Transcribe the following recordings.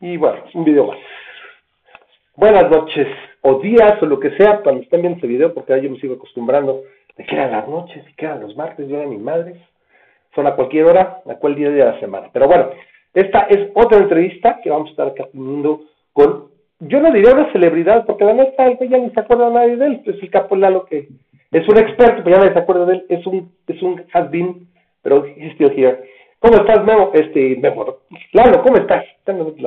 Y bueno, un video más. Buenas noches, o días, o lo que sea, cuando estén viendo este video, porque yo me sigo acostumbrando de que eran las noches, y que eran los martes, yo era mi madre. Son a cualquier hora, a cualquier día de la semana. Pero bueno, esta es otra entrevista que vamos a estar acá teniendo con, yo no diría una celebridad, porque la neta, ya ni se acuerda nadie de él, es el Capo Lalo que es un experto, pero ya nadie se acuerda de él, es un, es un has been, pero he's still here. ¿Cómo estás, Memo? Este, Memo. Lalo, ¿cómo estás? Lalo, es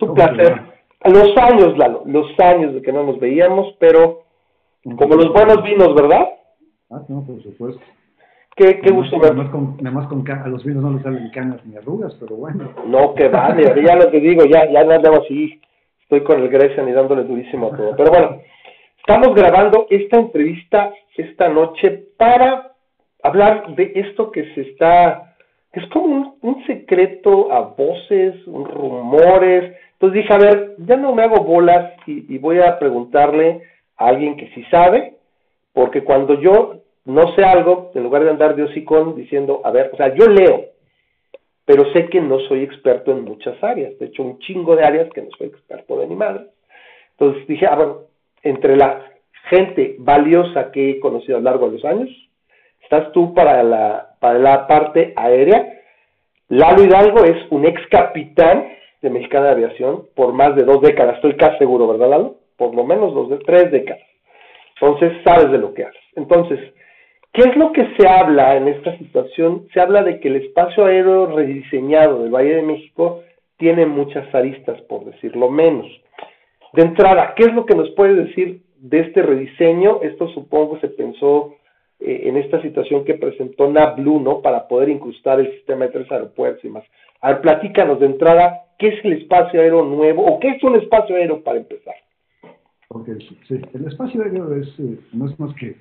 un placer. Los años, Lalo, los años de que no nos veíamos, pero como los buenos vinos, ¿verdad? Ah, no, por supuesto. Qué, qué gusto ver. Nada con, más con a los vinos no les salen canas ni arrugas, pero bueno. No, que vale, ya lo que digo, ya, ya andamos así. Estoy con el Grecia y dándole durísimo a todo. Pero bueno, estamos grabando esta entrevista esta noche para hablar de esto que se está, que es como un, secreto a voces, rumores. Entonces dije, a ver, ya no me hago bolas y, voy a preguntarle a alguien que sí sabe, porque cuando yo no sé algo, en lugar de andar de hocicón diciendo, a ver, o sea, yo leo, pero sé que no soy experto en muchas áreas, de hecho un chingo de áreas que no soy experto de mi madre. Entonces dije, ah, bueno, entre la gente valiosa que he conocido a lo largo de los años, estás tú para la, para la parte aérea. Lalo Hidalgo es un ex capitán de Mexicana de Aviación por más de dos décadas, estoy casi seguro, ¿verdad, Lalo? Por lo menos dos, de tres décadas. Entonces, sabes de lo que haces. Entonces, ¿qué es lo que se habla en esta situación? Se habla de que el espacio aéreo rediseñado del Valle de México tiene muchas aristas, por decirlo menos. De entrada, ¿qué es lo que nos puede decir de este rediseño? Esto supongo se pensó eh, en esta situación que presentó NABLU, ¿no? Para poder incrustar el sistema de tres aeropuertos y más. A ver, platícanos de entrada, ¿qué es el espacio aéreo nuevo o qué es un espacio aéreo para empezar? Ok, sí. El espacio aéreo es, eh, no es más que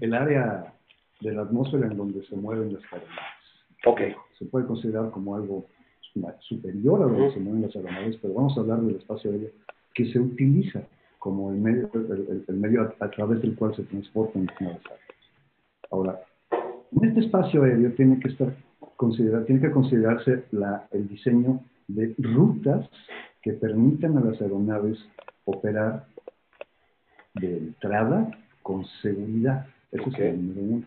el, área de la atmósfera en donde se mueven las aeronaves. Ok. Se puede considerar como algo superior a donde se mueven las aeronaves, pero vamos a hablar del espacio aéreo que se utiliza como el medio, el, medio a, través del cual se transportan las aves. Ahora, en este espacio aéreo tiene que estar considerar, tiene que considerarse la, el diseño de rutas que permitan a las aeronaves operar de entrada con seguridad. Eso es el número uno.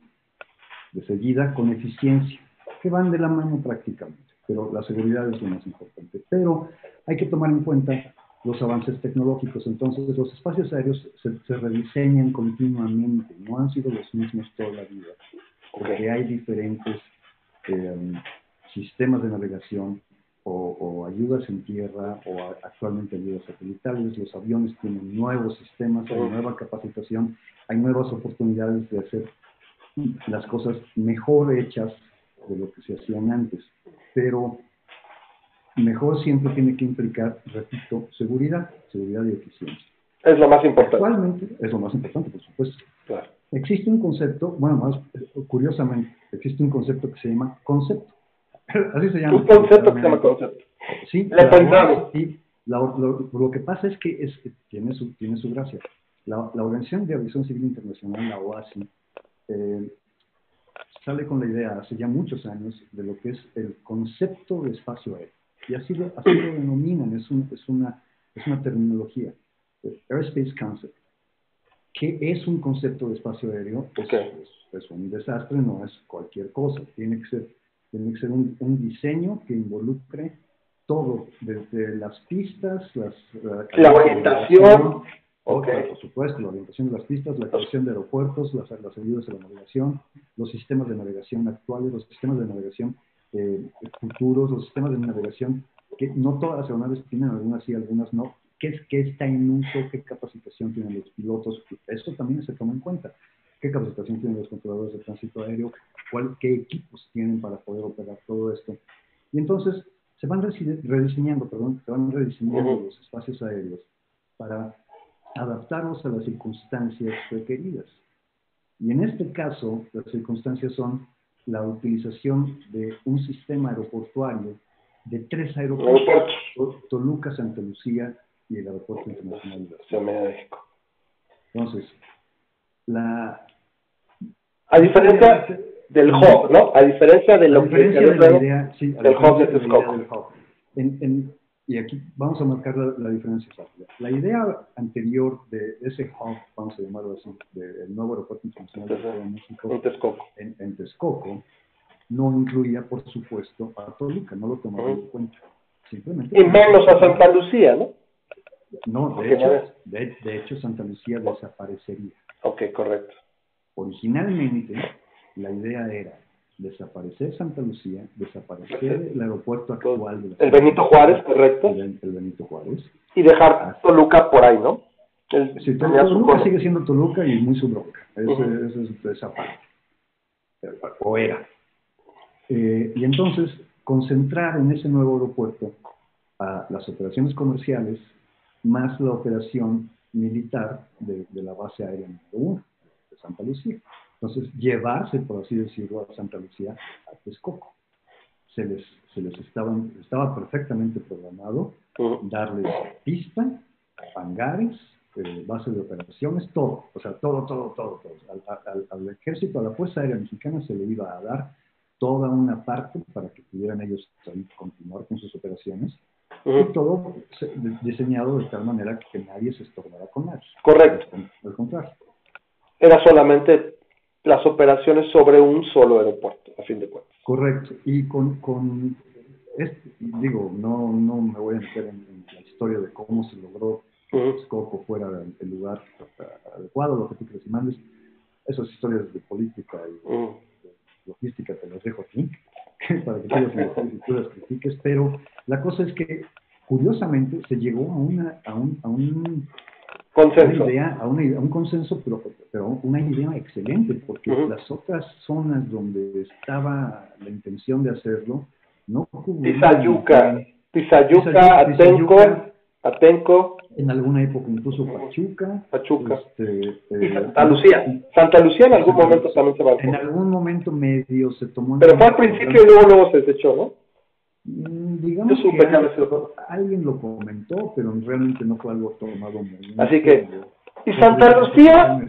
De seguida con eficiencia, que van de la mano prácticamente, pero la seguridad es lo más importante. Pero hay que tomar en cuenta los avances tecnológicos. Entonces, los espacios aéreos se, rediseñan continuamente, no han sido los mismos toda la vida, porque hay diferentes eh, sistemas de navegación o, ayudas en tierra o actualmente ayudas satelitales. Los aviones tienen nuevos sistemas, hay nueva capacitación, hay nuevas oportunidades de hacer las cosas mejor hechas de lo que se hacían antes. Pero mejor siempre tiene que implicar, repito, seguridad, seguridad y eficiencia. Es lo más importante. Actualmente es lo más importante, por supuesto. Existe un concepto, bueno, más curiosamente, existe un concepto que se llama concepto. Así se llama. Un concepto que se llama concepto. Sí, Le pensamos. Y lo, que pasa es que es, tiene, su, tiene su gracia. La, Organización de Aviación Civil Internacional, la OASI, eh, sale con la idea hace ya muchos años de lo que es el concepto de espacio aéreo. Y así lo, así lo denominan, es, es, una, es una terminología. Airspace Concept. ¿Qué es un concepto de espacio aéreo? Pues, es, un desastre, no es cualquier cosa. Tiene que ser, tiene que ser un, un diseño que involucre todo, desde las pistas, las, la, orientación. Okay. Por supuesto, la orientación de las pistas, la creación de aeropuertos, las, las ayudas a la navegación, los sistemas de navegación actuales, los sistemas de navegación eh, futuros, los sistemas de navegación, que no todas las aeronaves tienen, algunas sí, algunas no. ¿Qué, es, qué está en uso? ¿Qué capacitación tienen los pilotos? Eso también se toma en cuenta. ¿Qué capacitación tienen los controladores de tránsito aéreo? ¿Cuál, ¿Qué equipos tienen para poder operar todo esto? Y entonces se van rediseñando, perdón, se van rediseñando los espacios aéreos para adaptarnos a las circunstancias requeridas. Y en este caso, las circunstancias son la utilización de un sistema aeroportuario de tres aeropuertos, Toluca, Santa Lucía y el Aeropuerto Internacional de México. Entonces, la... A diferencia, del hub, ¿no? A diferencia de lo que se de la idea, sí, del hub de Texcoco. En, en, y aquí vamos a marcar la, diferencia La idea anterior de ese hub, vamos a llamarlo así, del nuevo aeropuerto internacional de México en Texcoco. En, Texcoco, no incluía, por supuesto, a Toluca, no lo tomaron en cuenta. Simplemente y menos a Santa Lucía, ¿no? No, de hecho, de, de hecho, Santa Lucía desaparecería. Ok, correcto. Originalmente, la idea era desaparecer Santa Lucía, desaparecer el aeropuerto actual de la El Benito Juárez, correcto. El, Benito Juárez. Y dejar Toluca por ahí, ¿no? sí, Toluca sigue siendo Toluca y muy su bronca. Eso, es esa parte. O era. Eh, y entonces, concentrar en ese nuevo aeropuerto a las operaciones comerciales más la operación militar de, de la base aérea número uno, de Santa Lucía. Entonces, llevarse, por así decirlo, a Santa Lucía a Texcoco. Se les, se les estaba, estaba perfectamente programado darles pista, hangares, eh, base de operaciones, todo, o sea, todo, todo, todo, todo. Al, ejército, a la Fuerza Aérea Mexicana se le iba a dar toda una parte para que pudieran ellos continuar con sus operaciones. Y todo diseñado de tal manera que nadie se estorbara con nadie. Correcto. Al contrario. Era solamente las operaciones sobre un solo aeropuerto, a fin de cuentas. Correcto. Y con, con digo, no, no me voy a meter en, la historia de cómo se logró que uh fuera el, lugar adecuado, lo que tú quieres y mandes. Esas historias de política y de logística te las dejo aquí, para que tú las critiques, pero la cosa es que curiosamente se llegó a, una, a, un, a un consenso. idea, a, un consenso, pero, pero una idea excelente, porque las otras zonas donde estaba la intención de hacerlo, no Tizayuca, Tizayuca, Atenco, Atenco. En alguna época incluso Pachuca. Pachuca. Este, y eh, Santa Lucía. Santa Lucía en algún momento también se va. En algún momento medio se tomó. Pero fue al principio y luego, luego se desechó, ¿no? Digamos que alguien, lo comentó, pero realmente no fue algo tomado muy Así que, ¿y Santa Lucía?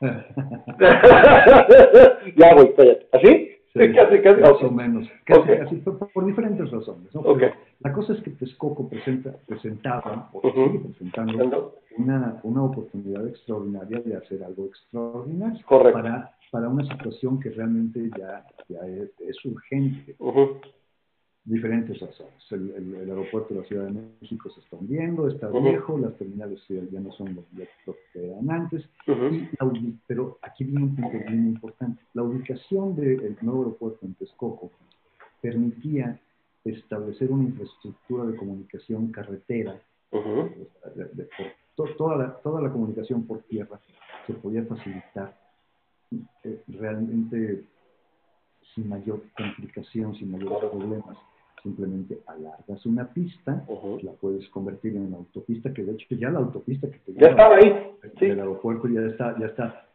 ya, güey, ¿Así? Sí, casi, casi. Más o menos. Casi, por, diferentes razones. ¿no? La cosa es que Texcoco presenta, presentaba, o sigue presentando, una, una oportunidad extraordinaria de hacer algo extraordinario. Para, para una situación que realmente ya, ya es, urgente diferentes razones. El, aeropuerto de la Ciudad de México se está hundiendo, está viejo, las terminales ya no son lo que eran antes, pero aquí viene un punto muy importante. La ubicación del nuevo aeropuerto en Texcoco permitía establecer una infraestructura de comunicación carretera, toda, la, toda la comunicación por tierra se podía facilitar eh, realmente sin mayor complicación, sin mayores problemas simplemente alargas una pista, la puedes convertir en una autopista, que de hecho ya la autopista que te ya estaba ahí, el aeropuerto ya está, ya está.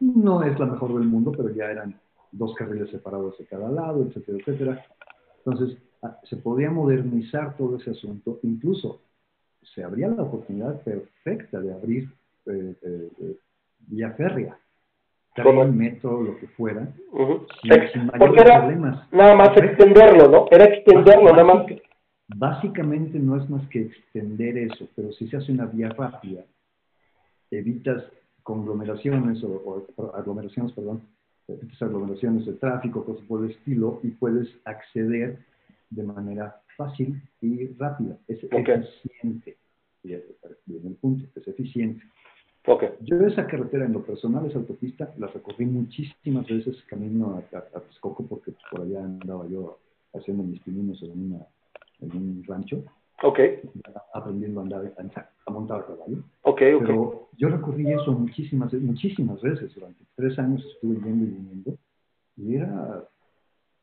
No es la mejor del mundo, pero ya eran dos carriles separados de cada lado, etcétera, etcétera. Entonces, ah, se podía modernizar todo ese asunto, incluso se abría la oportunidad perfecta de abrir eh, eh, eh, vía férrea tren, metro, lo que fuera, sin, Porque era problemas. Nada más extenderlo, ¿no? Era extenderlo, nada más. Básicamente no es más que extender eso, pero si se hace una vía rápida, evitas conglomeraciones o, aglomeraciones, perdón, evitas aglomeraciones de tráfico, cosas por el estilo, y puedes acceder de manera fácil y rápida. Es eficiente. Y el punto, es eficiente. Yo esa carretera en lo personal, esa autopista, la recorrí muchísimas veces camino a, a, Texcoco porque por allá andaba yo haciendo mis pininos en, una, en un rancho. Ok. Aprendiendo a andar, a, montar a caballo. Ok, Pero yo recorrí eso muchísimas, muchísimas veces. Durante tres años estuve yendo y viniendo. Y era,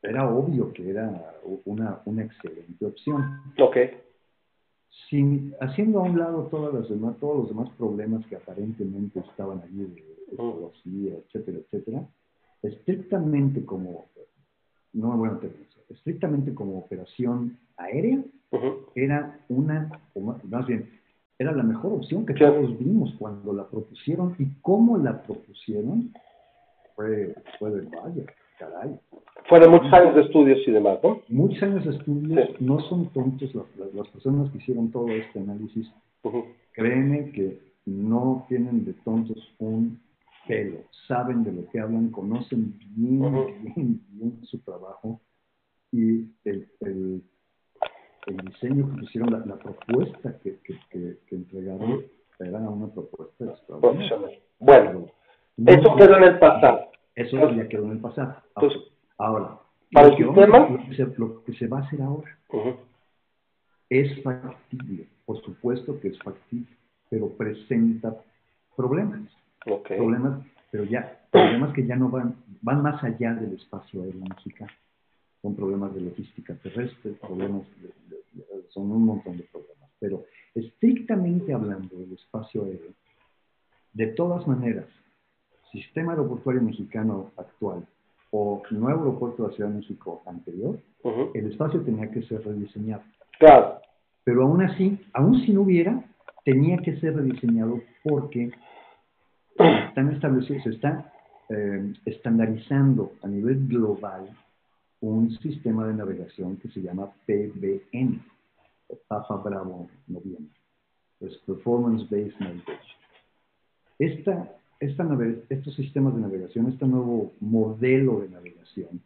era obvio que era una, una excelente opción. Ok sin, haciendo a un lado todas las demás, todos los demás problemas que aparentemente estaban allí de ecología, etcétera, etcétera, estrictamente como, no me voy a meter estrictamente como operación aérea, era una, o más bien, era la mejor opción que todos vimos cuando la propusieron y cómo la propusieron, fue, fue de vaya, caray. Fueron muchos años de estudios y demás, ¿no? Muchos años de estudios, Sí. no son tontos las, las- las personas que hicieron todo este análisis. Créeme que no tienen de tontos un pelo, saben de lo que hablan, conocen bien, bien, bien su trabajo y el, el, el diseño que pusieron, la, la propuesta que, que, que, que entregaron era una propuesta extraordinaria. Profesional. Bueno, No- eso quedó en el pasado. Eso ya quedó en el pasado. Entonces, Ahora, ¿para lo el que sistema? lo que se- lo que se va a hacer ahora Ujú. es factible, por supuesto que es factible, pero presenta problemas, Ok. problemas, pero ya, problemas que ya no van, van más allá del espacio aéreo mexicano. Son problemas de logística terrestre, problemas de- de- de- son un montón de problemas. Pero estrictamente hablando del espacio aéreo, de todas maneras, sistema aeroportuario mexicano actual o nuevo aeropuerto de la Ciudad de México anterior, Ujú. el espacio tenía que ser rediseñado. Claro. Pero aún así, aún si no hubiera, tenía que ser rediseñado porque están establecidos, se está eh, estandarizando a nivel global un sistema de navegación que se llama PBN, Papa Bravo Noviembre, es Performance Based Navigation. Esta, esta estos sistemas de navegación, este nuevo modelo de navegación,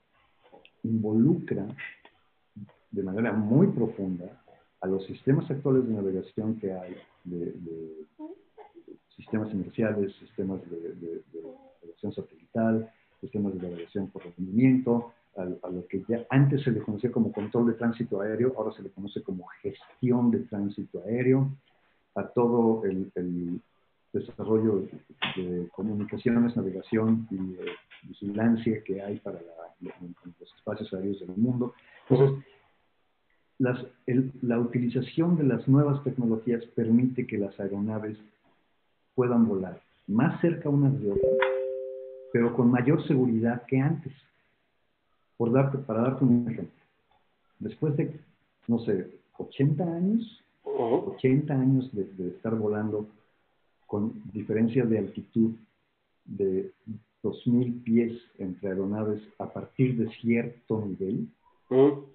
involucra de manera muy profunda a los sistemas actuales de navegación que hay, de, de sistemas inerciales, sistemas de, de- de navegación satelital, sistemas de navegación por rendimiento, a, a lo que ya antes se le conocía como control de tránsito aéreo, ahora se le conoce como gestión de tránsito aéreo, a todo el, el desarrollo de, de comunicaciones, navegación y de vigilancia que hay para la- en- en los espacios aéreos del mundo. Entonces, las- el- la utilización de las nuevas tecnologías permite que las aeronaves puedan volar más cerca unas de otras, pero con mayor seguridad que antes. Por darte, para darte un ejemplo, después de, no sé, 80 años, Ujú. 80 años de, de estar volando con diferencias de altitud de 2.000 pies entre aeronaves a partir de cierto nivel, Ujú.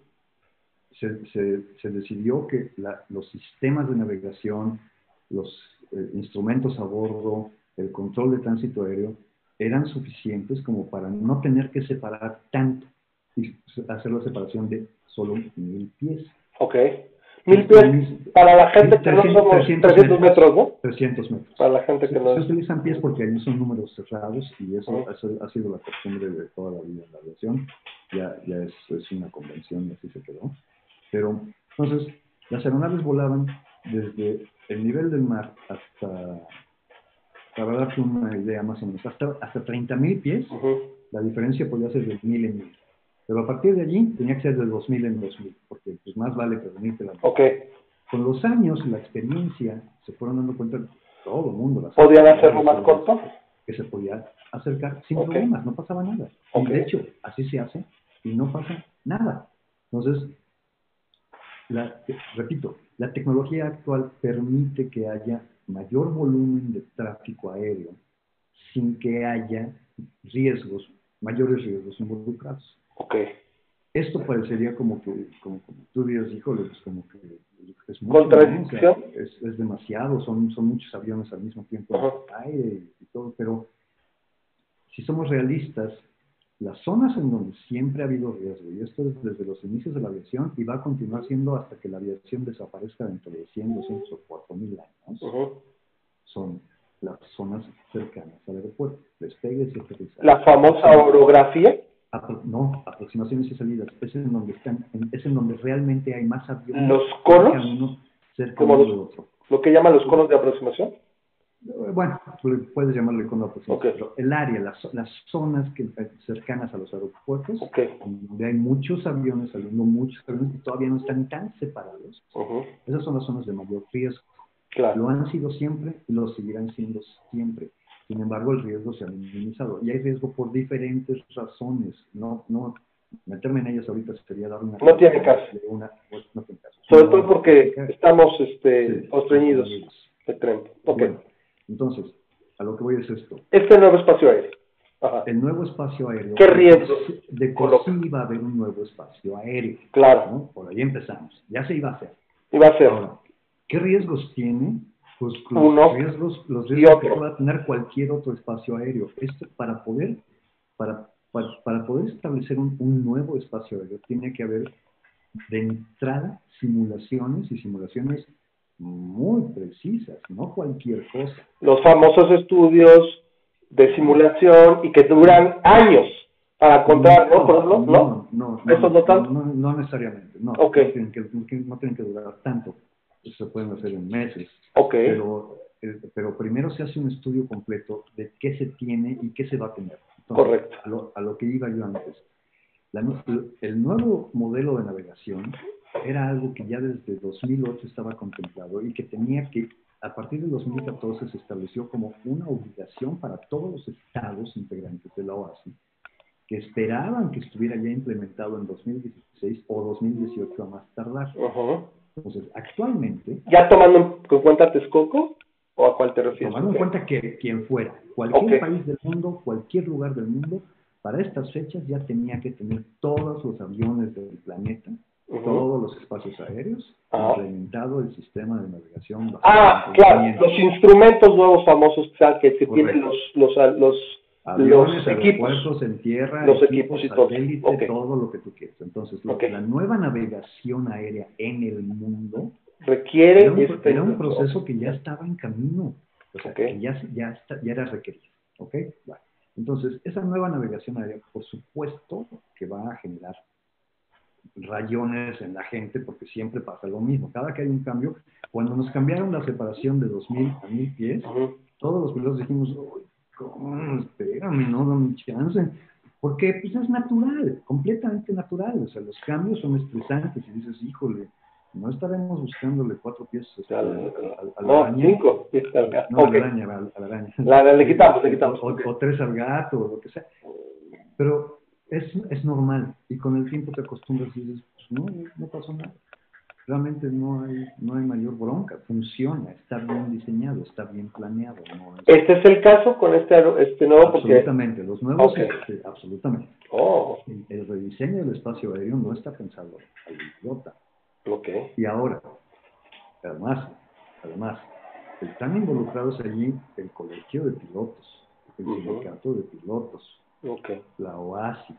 se, se- se decidió que la- los sistemas de navegación, los eh, instrumentos a bordo, el control de tránsito aéreo, eran suficientes como para no tener que separar tanto y hacer la separación de solo mil pies. Ok. Mil pies para la gente que no 300, somos 300 300 metros, ¿no? 300 metros. Para la gente que no se es. utilizan pies porque allí son números cerrados y eso Ujú. ha, ha sido la costumbre de toda la vida en la aviación. Ya, ya es, es una convención así se quedó. Pero entonces, las aeronaves volaban desde el nivel del mar hasta, para darte una idea más o menos, hasta, hasta 30.000 pies, Ujú. la diferencia podía ser de 1000 en 1000. Pero a partir de allí tenía que ser de 2000 en 2000, porque pues, más vale prevenirte la Ok. Con los años, la experiencia, se fueron dando cuenta todo el mundo. las ¿Podían hacerlo más corto? Que se podía acercar sin problemas, no pasaba nada. Ok. Y de hecho, así se hace y no pasa nada. Entonces, la- repito, la tecnología actual permite que haya mayor volumen de tráfico aéreo sin que haya riesgos, mayores riesgos involucrados. Ok. Esto parecería como que, como, como tú dirías, híjole, pues como que es mucho, ¿Contradicción? es, es demasiado, son, son muchos aviones al mismo tiempo Ajá. aire y, todo, pero si somos realistas, las zonas en donde siempre ha habido riesgo, y esto es desde los inicios de la aviación y va a continuar siendo hasta que la aviación desaparezca dentro de 100, 200 o 4000 años, Ujú. son las zonas cercanas al aeropuerto, despegues y aterrizajes. La famosa orografía. Apro- no, aproximaciones y salidas. Es en donde están, es en donde realmente hay más aviones. ¿Los conos? cerca Como los- otro. Lo que llaman los conos de aproximación. Eh, Bueno, pu- puedes llamarlo cono de aproximación, Ok. pero el área, las, las zonas que, eh, cercanas a los aeropuertos, Ok. donde hay muchos aviones saliendo, muchos aviones que todavía no están tan separados, esas son las zonas de mayor riesgo. Claro. Lo han sido siempre y lo seguirán siendo siempre. Sin embargo, el riesgo se ha minimizado. Y hay riesgo por diferentes razones. No, no meterme en ellas ahorita sería dar una... No tiene caso. Una, pues, no tiene caso. Sobre todo porque Sí, estamos este, constreñidos. de tren. Ok. Bueno, entonces, a lo que voy es esto. Este nuevo espacio aéreo. Ajá. el nuevo espacio aéreo. ¿Qué riesgos De coloca? sí iba a haber un nuevo espacio aéreo. Claro. ¿no? Por ahí empezamos. Ya se iba a hacer. Iba a. Ahora, ¿qué riesgos tiene? Pues los Uno riesgos, los riesgos que otro. pueda tener cualquier otro espacio aéreo. Esto para poder, para, para, para poder establecer un, un nuevo espacio aéreo, tiene que haber de entrada simulaciones y simulaciones muy precisas, no cualquier cosa. Los famosos estudios de simulación y que duran años para encontrar, ¿no? Ejemplo, ¿no? no, no, ¿Eso no tanto? No, no necesariamente, no. No, tienen que, no tienen- no tienen que durar tanto. Se pueden hacer en meses. Ok. Pero, eh, pero primero se hace un estudio completo de qué se tiene y qué se va a tener. Correcto. A lo, a lo que iba yo antes. La el nuevo modelo de navegación era algo que ya desde 2008 estaba contemplado y que tenía que, a partir de 2014 se estableció como una obligación para todos los estados integrantes de la OASI, que esperaban que estuviera ya implementado en 2016 o 2018 a más tardar. Ujú. Entonces, actualmente, ¿Ya tomando en cuenta Texcoco? ¿O a cuál te refieres? tomando en cuenta que quien fuera, cualquier país del mundo, cualquier lugar del mundo, para estas fechas ya tenía que tener todos los aviones del planeta, todos los espacios aéreos, Ajá. implementado el sistema de navegación. Ah, claro, los instrumentos nuevos famosos que, que tienen los, los, los, Aviones, los equipos. en tierra, Los equipos y todo. satélite, todo lo que tú quieras. Entonces, lo- Ok. la nueva navegación aérea en el mundo requiere era un, este- era un proceso que ya estaba en camino, o sea, que ya, ya, está- ya era requerido. ¿ok? Bueno, entonces, esa nueva navegación aérea, por supuesto, que va a generar rayones en la gente, porque siempre pasa lo mismo. Cada que hay un cambio, cuando nos cambiaron la separación de 2.000 a 1.000 pies, todos los pilotos dijimos, "Uy, ¿cómo? Espérame, no dame chance. Porque pues, es natural, completamente natural. O sea, los cambios son estresantes y dices, híjole, no estaremos buscándole cuatro pies este, Al- al- al- al no, araña. cinco. bien. No, Ok. a la araña, a la- a la araña. La- la- le quitamos, le quitamos. O, o tres al gato, o lo que sea. Pero es, es normal. Y con el tiempo te acostumbras y dices, pues no, no pasó nada. Realmente no hay, no hay mayor bronca. Funciona, está bien diseñado, está bien planeado. No es- Este es el caso con este, este nuevo porque... absolutamente. Los nuevos, Ok. este, absolutamente. Oh, El, el rediseño del espacio aéreo no está pensado al idiota. ok. Y ahora, además, además, están involucrados allí el colegio de pilotos, el Ujú. sindicato de pilotos, Ok. la OASI,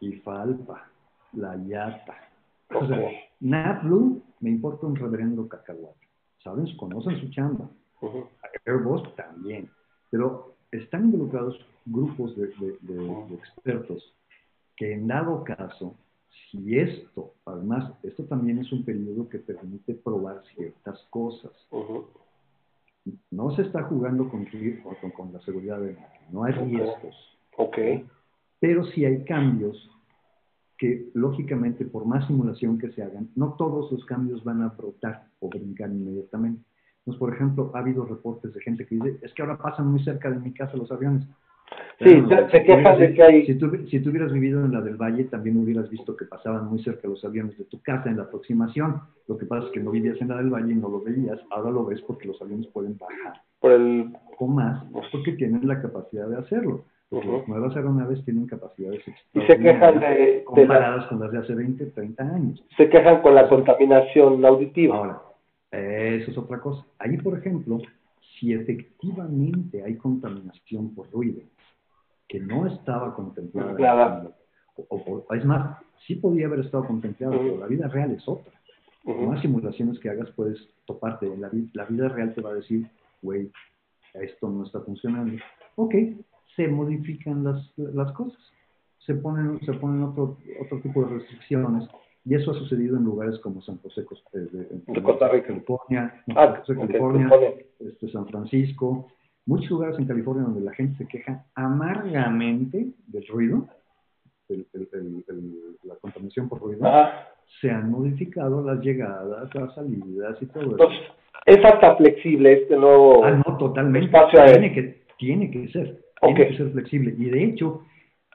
IFALPA, la IATA. O sea. NAVLU me importa un reverendo cacahuate. ¿Saben? Conocen su chamba. Ujú. Airbus también. Pero están involucrados grupos de, de- de- de expertos que en dado caso, si esto, además, esto también es un periodo que permite probar ciertas cosas. Ujú. No se está jugando con, con, con la seguridad de nadie, no hay riesgos, Ok. pero sí hay cambios que, lógicamente, por más simulación que se hagan, no todos los cambios van a brotar o brincar inmediatamente. Entonces, por ejemplo, ha habido reportes de gente que dice, es que ahora pasan muy cerca de mi casa los aviones. Sí, se- se quejan de que hay- Si tú, si tú hubieras vivido en la del Valle, también hubieras visto que pasaban muy cerca los aviones de tu casa en la aproximación. Lo que pasa es que no vivías en la del Valle y no lo veías. Ahora lo ves porque los aviones pueden bajar Por el... o más, porque tienen la capacidad de hacerlo. Ujú. las nuevas aeronaves tienen capacidades Y se quejan de, de la- comparadas con las de hace 20, 30 años. se quejan con la contaminación auditiva. Ahora, eso es otra cosa. Ahí, por ejemplo, si efectivamente hay contaminación por ruido, que no estaba contemplada, Claro. o, o- es más, sí podía haber estado contemplada, pero la vida real es otra. Ujú. más simulaciones que hagas, puedes toparte. La, la vida real te va a decir, güey, esto no está funcionando. Ok, se modifican las, las cosas. Se ponen, se ponen otro, otro tipo de restricciones. Y eso ha sucedido en lugares como San José, eh, de, en- De Costa Rica. California, Ah, San José, ok, California, California. este, San Francisco, muchos lugares en California donde la gente se queja amargamente del ruido, el- el- el- el- la contaminación por ruido, se han modificado las llegadas, las salidas y todo eso. Entonces, es hasta flexible este nuevo... Ah, no, totalmente. Espacio. Tiene que, tiene que ser. Ok. Tiene que ser flexible. Y de hecho,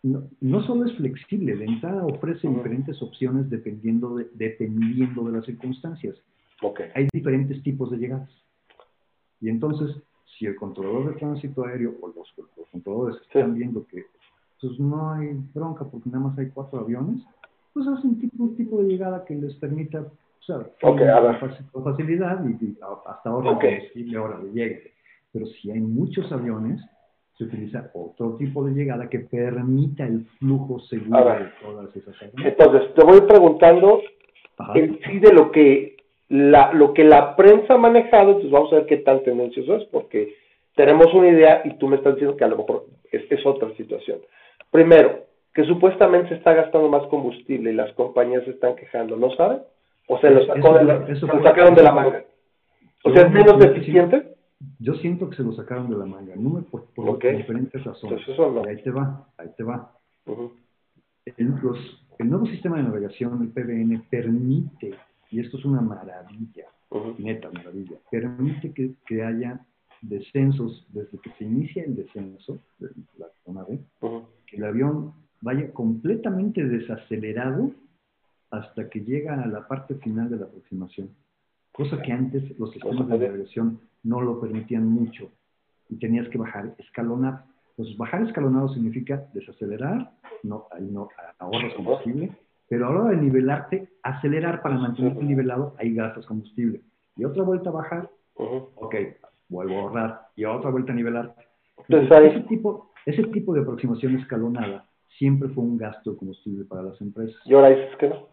no, no solo es flexible, de entrada ofrece diferentes opciones dependiendo de, dependiendo de las circunstancias. Ok. Hay diferentes tipos de llegadas. Y entonces, si el controlador de tránsito aéreo o los, controladores están viendo que pues, no hay bronca porque nada más hay cuatro aviones, pues hacen un tipo, un tipo de llegada que les permita o sea, con facilidad y, hasta ahora okay. ahora le llegue. Pero si hay muchos aviones, se utiliza otro tipo de llegada que permita el flujo seguro de todas esas aviones. Entonces, te voy preguntando en sí de lo que la, lo que la prensa ha manejado, entonces vamos a ver qué tan tendencioso es, porque tenemos una idea y tú me estás diciendo que a lo mejor es, es otra situación. Primero, que supuestamente se está gastando más combustible y las compañías se están quejando, ¿no saben? O se lo, sacó de la, sacaron de la manga. O sea, es menos deficiente. Yo siento que se lo sacaron de la manga, no por, por diferentes razones. Y ahí te va, ahí te va. el, nuevo sistema de navegación, el PBN, permite, y esto es una maravilla, neta maravilla, permite que, que, haya descensos desde que se inicia el descenso de la nave, que el avión vaya completamente desacelerado hasta que llega a la parte final de la aproximación cosa que antes los sistemas de navegación no lo permitían mucho y tenías que bajar escalonado. Entonces, bajar escalonado significa desacelerar, no, no ahorras combustible, pero a la hora de nivelarte, acelerar para mantenerte nivelado, ahí gastas combustible. Y otra vuelta a bajar, ok, vuelvo a ahorrar, y otra vuelta a nivelar. ese, tipo, ese tipo de aproximación escalonada siempre fue un gasto de combustible para las empresas. ¿Y ahora dices que no?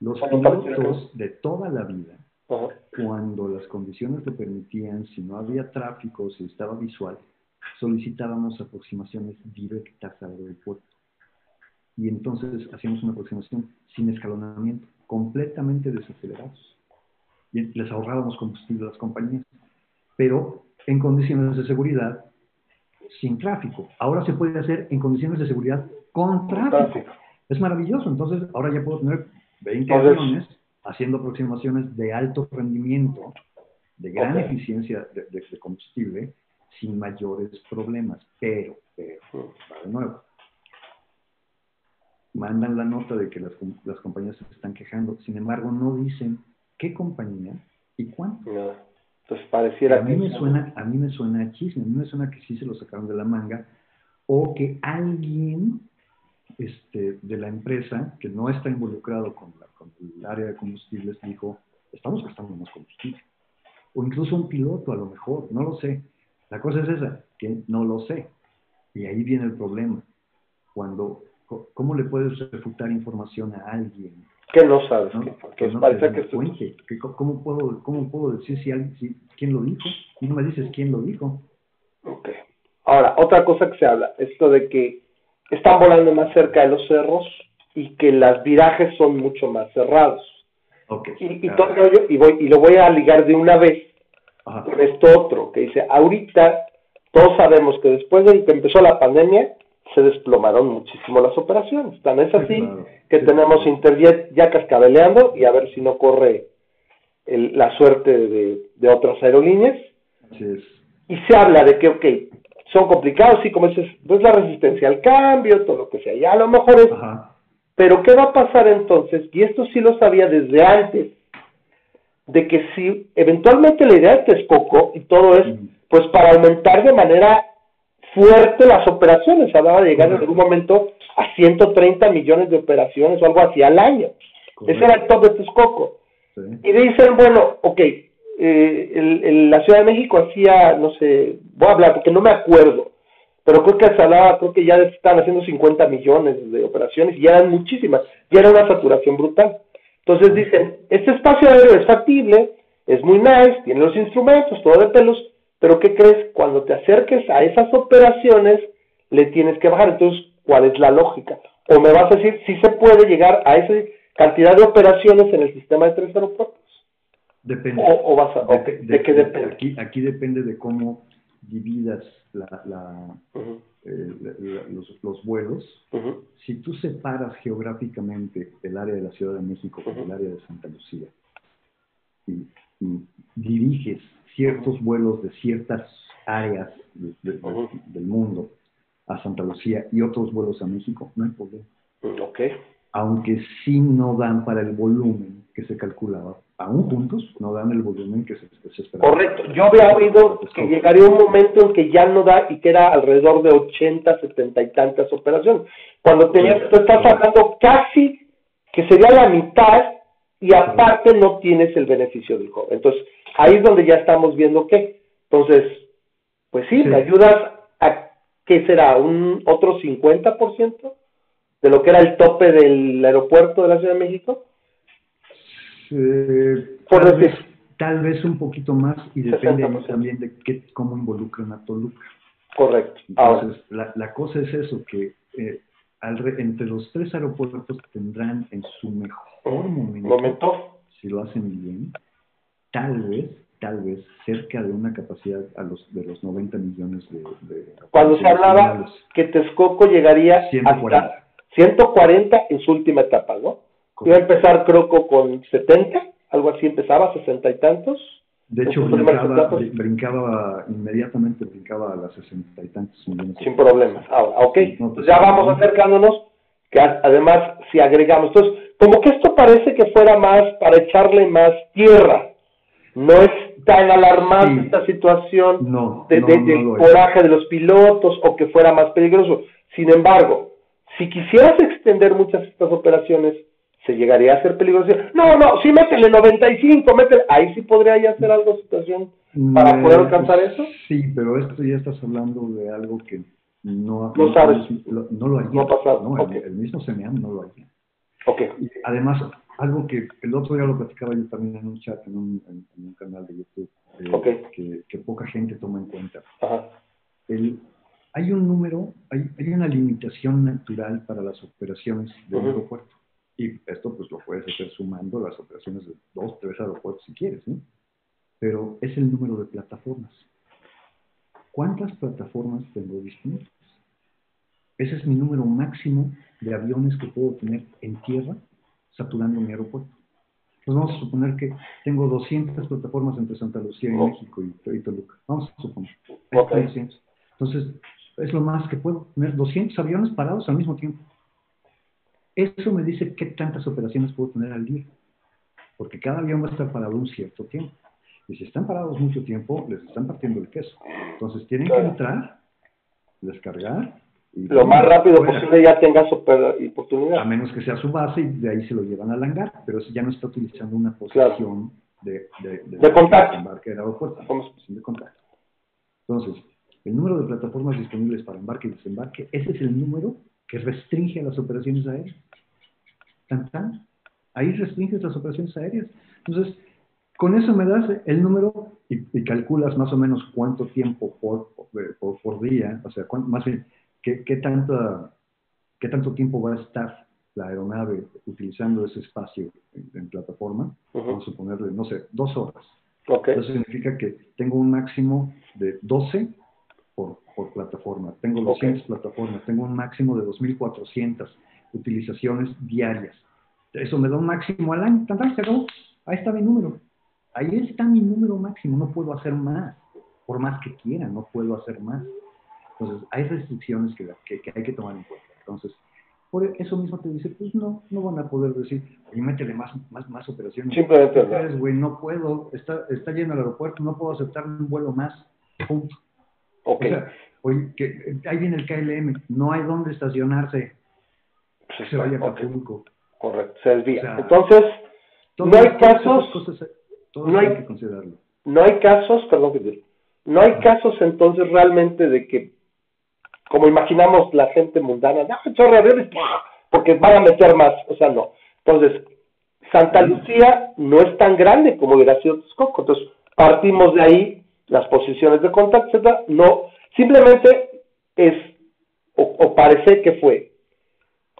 Los pilotos de toda la vida cuando las condiciones lo permitían, si no había tráfico, si estaba visual, solicitábamos aproximaciones directas al aeropuerto. Y entonces hacíamos una aproximación sin escalonamiento, completamente desacelerados. Y les ahorrábamos combustible a las compañías, pero en condiciones de seguridad, sin tráfico. Ahora se puede hacer en condiciones de seguridad con tráfico. Es maravilloso. Entonces, ahora ya puedo tener 20 aviones haciendo aproximaciones de alto rendimiento, de gran eficiencia de, combustible, sin mayores problemas. Pero, pero, de nuevo, mandan la nota de que las, las, compañías se están quejando, sin embargo no dicen qué compañía y cuánto. Entonces pareciera a mí me suena a mí me suena a chisme, a mí me suena que sí se lo sacaron de la manga o que alguien este, de la empresa que no está involucrado con, el área de combustibles dijo, estamos gastando más combustible. O incluso un piloto a lo mejor, no lo sé. La cosa es esa, que no lo sé. Y ahí viene el problema. Cuando, ¿cómo le puedes refutar información a alguien? Que no sabes, que, no parece que, cuente. ¿Cómo, puedo, ¿Cómo puedo decir si, alguien, si quién lo dijo? Y no me dices quién lo dijo. Ok. Ahora, otra cosa que se habla, esto de que están volando más cerca de los cerros y que las virajes son mucho más cerrados. y, y, todo y, voy, y lo voy a ligar de una vez con esto otro, que dice, ahorita todos sabemos que después de que empezó la pandemia, se desplomaron muchísimo las operaciones. Tan es así que tenemos Interjet ya cascabeleando y a ver si no corre la suerte de, de otras aerolíneas. Y se habla de que, ok, son complicados, sí, como dices, pues la resistencia al cambio, todo lo que sea, ya a lo mejor es... Pero ¿qué va a pasar entonces? Y esto sí lo sabía desde antes, de que si eventualmente la idea de Texcoco y todo es, pues para aumentar de manera fuerte las operaciones, hablaba de llegar en algún momento a 130 millones de operaciones o algo así al año. Ese era el top de Texcoco. Y dicen, bueno, ok, eh, el, la Ciudad de México hacía, no sé, voy a hablar porque no me acuerdo, pero creo que hablaba, creo que ya estaban haciendo 50 millones de operaciones y eran muchísimas, ya era una saturación brutal. Entonces dicen, este espacio aéreo es factible, es muy nice, tiene los instrumentos, todo de pelos, pero ¿qué crees? Cuando te acerques a esas operaciones, le tienes que bajar. Entonces, ¿cuál es la lógica? O me vas a decir si se puede llegar a esa cantidad de operaciones en el sistema de tres aeropuertos. Depende. O, vas a, de, qué depende? Aquí, aquí depende de cómo dividas la, eh, los, los, vuelos. Si tú separas geográficamente el área de la Ciudad de México con el área de Santa Lucía y, diriges ciertos vuelos de ciertas áreas del mundo a Santa Lucía y otros vuelos a México, no hay problema. Okay. Aunque sí no dan para el volumen que se calculaba aún juntos, no dan el volumen que se, que se esperaba. Correcto. Yo había oído que llegaría un momento en que ya no da y que era alrededor de 80, 70 y tantas operaciones. Cuando tenías, tú estás hablando casi que sería la mitad y aparte no tienes el beneficio del joven. Entonces, ahí es donde ya estamos viendo que, entonces, pues sí, Sí. ayudas a, ¿qué será? ¿Un otro 50% de lo que era el tope del aeropuerto de la Ciudad de México? Eh, Por tal, decir. vez, tal vez un poquito más y depende 60%. también de qué, cómo involucran a Toluca. Correcto. Entonces, la, la cosa es eso, que eh, alre- entre los tres aeropuertos tendrán en su mejor momento, momento. si lo hacen bien, tal vez, tal vez cerca de una capacidad a los de los 90 millones de... de Cuando se hablaba que Texcoco llegaría 140. hasta 140 en su última etapa, ¿no? Iba a empezar creo que con 70, algo así empezaba, 60 y tantos. De hecho, brincaba, inmediatamente brincaba a las 60 y tantos millones. Sin problemas. Ahora, ok. No, pues, Entonces ya vamos no. acercándonos, que además si agregamos, entonces, como que esto parece que fuera más para echarle más tierra. No es tan alarmante Sí. esta situación No, de, no, de- no del es. coraje de los pilotos o que fuera más peligroso. Sin embargo, si quisieras extender muchas de estas operaciones, se llegaría a ser peligroso. No, no, sí métele 95, métele. Ahí sí podría ya hacer algo situación para Eh, poder alcanzar eso. Sí, pero esto ya estás hablando de algo que no, No sabes. lo- no lo haría. No ha pasado, No, el, mismo CNEAM no lo haría. Ok, Y además, algo que el otro día lo platicaba yo también en un chat, en un, en- en un canal de YouTube, eh, que, que poca gente toma en cuenta. ajá, El, hay un número, hay, hay una limitación natural para las operaciones de un Ujú. aeropuerto. Y esto pues lo puedes hacer sumando las operaciones de dos, tres aeropuertos si quieres, ¿no? Pero es el número de plataformas. ¿Cuántas plataformas tengo disponibles? Ese es mi número máximo de aviones que puedo tener en tierra saturando mi aeropuerto. Entonces vamos a suponer que tengo 200 plataformas entre Santa Lucía y Oh. México y, y Toluca. Vamos a suponer. Ok. Hay 200. Entonces, es lo más que puedo, tener 200 aviones parados al mismo tiempo. Eso me dice qué tantas operaciones puedo tener al día. Porque cada avión va a estar parado un cierto tiempo. Y si están parados mucho tiempo, les están partiendo el queso. Entonces tienen que Claro. entrar, descargar. Y lo más rápido fuera. posible ya tengas oper- A oportunidad. menos que sea su base y de ahí se lo llevan al hangar. Pero eso ya no está utilizando una posición de, de, De contacto. embarque del aeropuerto. De contacto. Entonces, el número de plataformas disponibles para embarque y desembarque, ese es el número que restringe a las operaciones aéreas. Tan, tan. Ahí restringes las operaciones aéreas. Entonces, con eso me das el número y, y calculas más o menos cuánto tiempo por, por, por día, o sea, cuán- más bien, qué, qué, tanta, qué tanto tiempo va a estar la aeronave utilizando ese espacio en, en plataforma. Ujú. Vamos a suponerle, no sé, dos horas. Ok, Eso significa que tengo un máximo de 12 por, por plataforma. Tengo 200 plataformas. Tengo un máximo de 2.400 utilizaciones diarias. Eso me da un máximo al año. Tan, se acabó. Ahí está mi número. Ahí está mi número máximo. No puedo hacer más. Por más que quiera, no puedo hacer más. Entonces, hay restricciones que, que, que hay que tomar en cuenta. Entonces, por eso mismo te dice, pues no, no van a poder decir, oye, métele más, más, más operaciones. Simplemente ¿Qué no. crees, güey? No puedo, está, está lleno el aeropuerto, no puedo aceptar un vuelo más. Punto. ok. O sea, oye, que, ahí viene el KLM, no hay dónde estacionarse, Pues se vaya a ok, Acapulco. Correcto, se desvía. O sea, Entonces, No hay casos- cosas, todas no hay- hay que considerarlo. no hay casos, perdón que te no hay casos entonces realmente de que, como imaginamos la gente mundana, no, chorre aviones, ¡pua! porque van a meter más, o sea, no. Entonces, Santa Lucía no es tan grande como hubiera sido Texcoco, entonces partimos de ahí, las posiciones de contacto, etcétera, no, simplemente es, o, o parece que fue,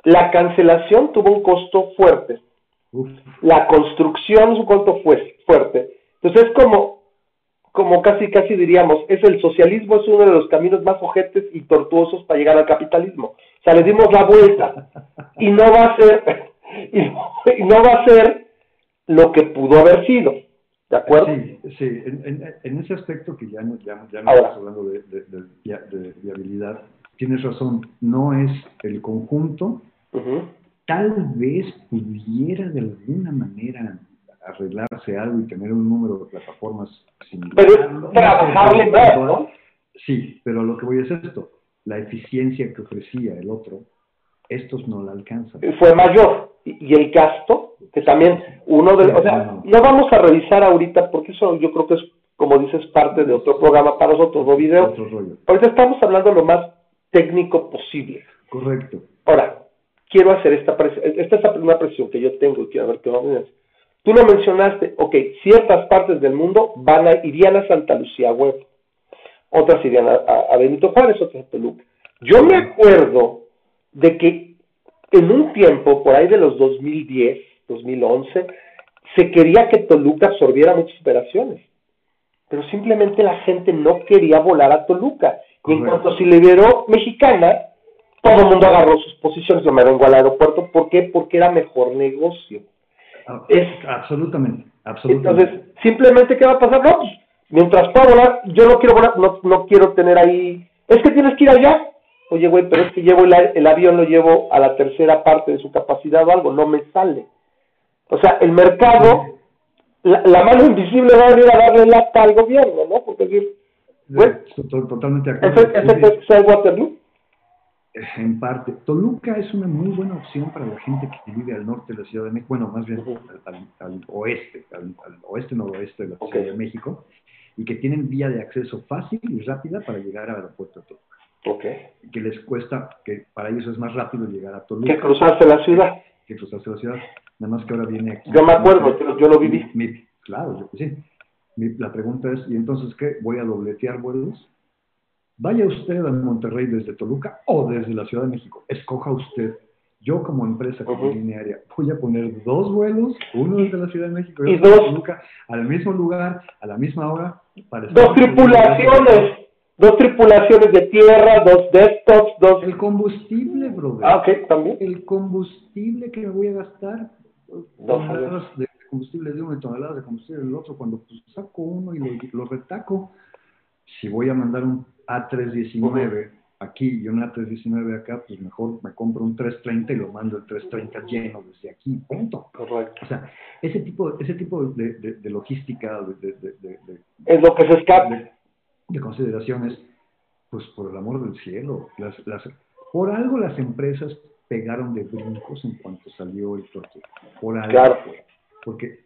la cancelación tuvo un costo fuerte, Uf, la construcción es un costo fue- fuerte. Entonces es como, como casi, casi diríamos, es el socialismo es uno de los caminos más ojetes y tortuosos para llegar al capitalismo. O sea, le dimos la vuelta y no va a ser, y no, y no va a ser lo que pudo haber sido. ¿De acuerdo? Sí, sí, en, en- en ese aspecto que ya no, ya, ya no estamos hablando de, de- de via- de viabilidad, tienes razón, no es el conjunto, tal vez pudiera de alguna manera arreglarse algo y tener un número de plataformas similares. Pero trabajarle más, ¿no? Sí, pero lo que voy es esto, la eficiencia que ofrecía el otro, estos no la alcanzan. Fue mayor. Y el gasto, que también uno de los... O sea, no vamos a revisar ahorita, porque eso yo creo que es, como dices, parte de otro programa para nosotros, no video. Ahorita estamos hablando lo más técnico posible. Correcto. Ahora, quiero hacer esta presión, esta es la primera presión que yo tengo y quiero ver qué hacer. Tú lo mencionaste, ok, ciertas partes del mundo van a, irían a Santa Lucía Web, otras irían a, Benito Juárez, otras a Toluca. Yo me acuerdo de que en un tiempo, por ahí de los 2010, 2011, se quería que Toluca absorbiera muchas operaciones, pero simplemente la gente no quería volar a Toluca. Y en cuanto se liberó Mexicana, todo el mundo agarró sus posiciones, yo me vengo al aeropuerto, ¿por qué? Porque era mejor negocio. Ah, es, absolutamente, absolutamente. Entonces, simplemente, ¿qué va a pasar? No, pues, mientras pueda volar, yo no quiero volar, no, no quiero tener ahí, es que tienes que ir allá. Oye, güey, pero es que llevo el, el avión, lo llevo a la tercera parte de su capacidad o algo, no me sale. O sea, el mercado, la, mano invisible va a venir a darle lata al gobierno, ¿no? Porque decir, bueno, totalmente ¿Ese es el Waterloo? en parte. Toluca es una muy buena opción para la gente que vive al norte de la Ciudad de México, bueno, más bien al, oeste, al, oeste-noroeste de la Ciudad de México, y que tienen vía de acceso fácil y rápida para llegar al aeropuerto de Toluca. Okay. Que les cuesta, que para ellos es más rápido llegar a Toluca. Que cruzarse la ciudad. Que, cruzarse la ciudad. Nada más que ahora viene aquí. Yo me acuerdo, yo, lo viví. claro, yo, sí. La pregunta es, ¿y entonces qué? ¿Voy a dobletear vuelos? Vaya usted a Monterrey desde Toluca o desde la Ciudad de México. Escoja usted. Yo como empresa, como línea aérea, voy a poner dos vuelos, uno desde la Ciudad de México y, otro desde Toluca, al mismo lugar, a la misma hora. Para dos tripulaciones. Dos tripulaciones de tierra, dos desktops, dos... El combustible, brother. Ah, ok, también. El combustible que me voy a gastar, toneladas de combustible de uno y toneladas de combustible del otro, cuando pues, saco uno y lo, lo retaco, si voy a mandar un a319 aquí y un A319 acá, pues mejor me compro un 330 y lo mando el 330 lleno desde aquí, punto. Correcto. O sea, ese tipo, ese tipo de, de, logística, de, es lo que se escapa. De, consideraciones, pues por el amor del cielo, las, las, por algo las empresas pegaron de brincos en cuanto salió el torque. Por algo. Claro. Porque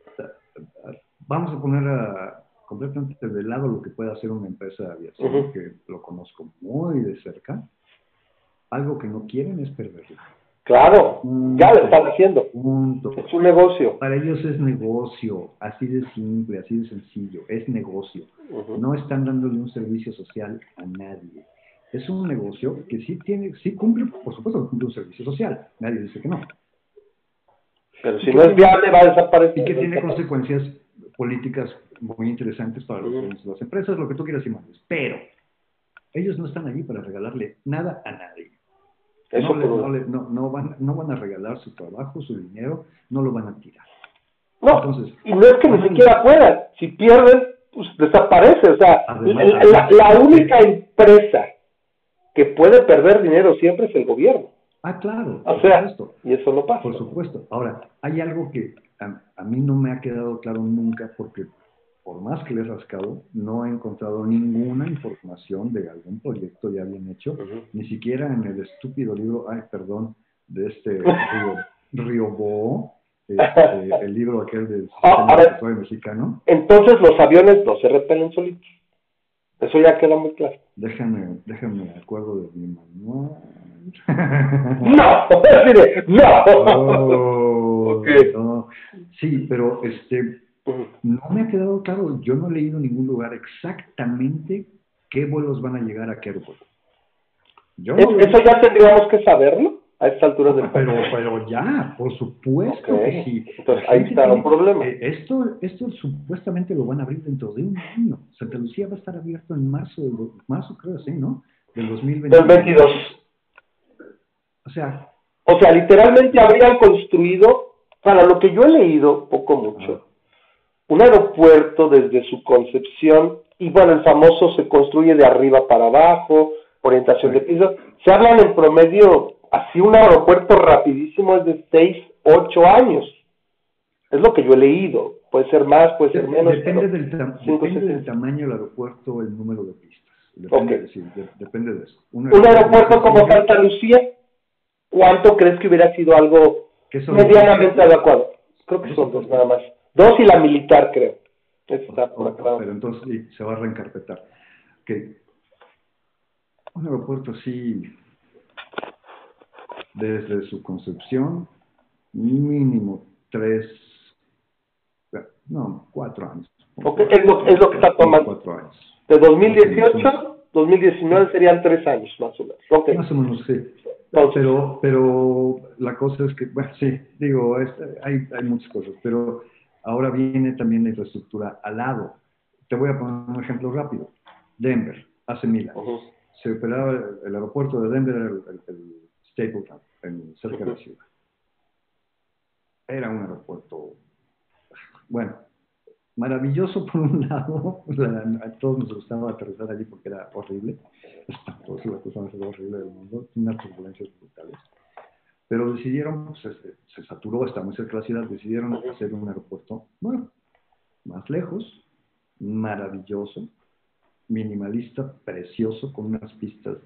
vamos a poner a, completamente de lado lo que puede hacer una empresa de aviación, que lo conozco muy de cerca, algo que no quieren es perderlo. Claro, ya lo están haciendo. Es un negocio. Para ellos es negocio, así de simple, así de sencillo, es negocio. No están dándole un servicio social a nadie. Es un negocio que sí tiene, sí cumple, por supuesto cumple un servicio social, nadie dice que no. Pero si no es viable va a desaparecer. Y que tiene consecuencias políticas muy interesantes para las empresas, lo que tú quieras y mandes. Pero ellos no están allí para regalarle nada a nadie. Eso no, no, no, van, no van a regalar su trabajo, su dinero, no lo van a tirar. No, Entonces, y no es que ni siquiera puedan. Si pierden, pues desaparece. O sea, la, única empresa que puede perder dinero siempre es el gobierno. Ah, claro. O sea, y eso no pasa. Por supuesto. Ahora, hay algo que a, mí no me ha quedado claro nunca porque por más que le he rascado, no he encontrado ninguna información de algún proyecto ya bien hecho, ni siquiera en el estúpido libro, ay, perdón, de este Río, Bo, este, el libro aquel del ah, sistema mexicano. Entonces los aviones no se repelen solitos. Eso ya queda muy claro. Déjame, déjame acuerdo de mi manual. no, no. no. Sí, pero este no me ha quedado claro, yo no he leído en ningún lugar exactamente qué vuelos van a llegar a qué aeropuerto. Eso ya tendríamos que saberlo a esta altura del pero, pero ya, por supuesto que sí. Entonces ahí está un problema. Esto, esto supuestamente lo van a abrir dentro de un año. Santa Lucía va a estar abierto en marzo, marzo creo, sí, ¿no? Del 2022. Del 22. O sea. O sea, literalmente habrían construido, para lo que yo he leído, poco mucho, un aeropuerto desde su concepción, y bueno, el famoso se construye de arriba para abajo, orientación de piso, se hablan en promedio, así un aeropuerto rapidísimo es de 6, 8 años. Es lo que yo he leído. puede ser más, puede ser menos. Depende, del, depende del tamaño del aeropuerto, el número de pistas. Depende, depende de eso. Un aeropuerto, como Santa Lucía, ¿cuánto crees que hubiera sido algo medianamente adecuado? Creo que son dos nada más. Dos y la militar, creo. Está por acá. Pero entonces se va a reencarpetar. Okay. Un aeropuerto así, desde su concepción, mínimo tres, no, cuatro años. Okay. Es, lo, es lo que está tomando. Cuatro años. De 2018, 2019 serían tres años más o menos. Más o menos, sí. Pero, pero la cosa es que, bueno, sí, digo, hay, hay muchas cosas, pero ahora viene también la infraestructura al lado. Te voy a poner un ejemplo rápido. Denver, hace mil años. Se operaba el, aeropuerto de Denver, el, el, Stapleton, en, cerca de la ciudad. Era un aeropuerto, bueno, maravilloso por un lado, a todos nos gustaba aterrizar allí porque era horrible, espantoso, la cosa más horrible del mundo, unas turbulencias brutales. Pero decidieron, pues, este, se, saturó, está muy cerca de la ciudad, decidieron hacer un aeropuerto bueno, más lejos, maravilloso, minimalista, precioso, con unas pistas